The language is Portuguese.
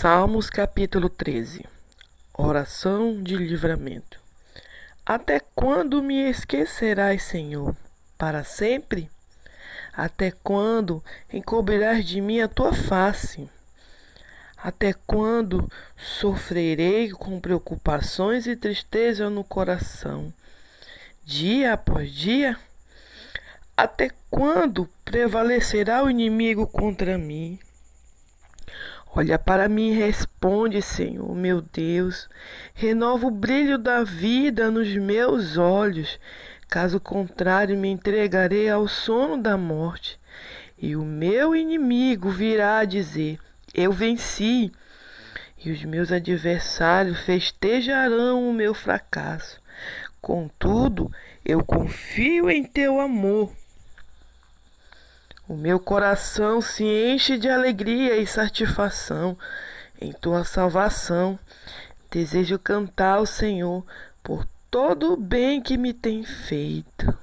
Salmos capítulo 13 Oração de livramento Até quando me esquecerás, Senhor? Para sempre? Até quando encobrirás de mim a tua face? Até quando sofrerei com preocupações e tristeza no coração, dia após dia? Até quando prevalecerá o inimigo contra mim? Olha para mim e responde, Senhor, meu Deus. Renova o brilho da vida nos meus olhos. Caso contrário, me entregarei ao sono da morte. E o meu inimigo virá dizer: Eu venci. E os meus adversários festejarão o meu fracasso. Contudo, eu confio em teu amor. O meu coração se enche de alegria e satisfação em tua salvação. Desejo cantar ao Senhor por todo o bem que me tem feito.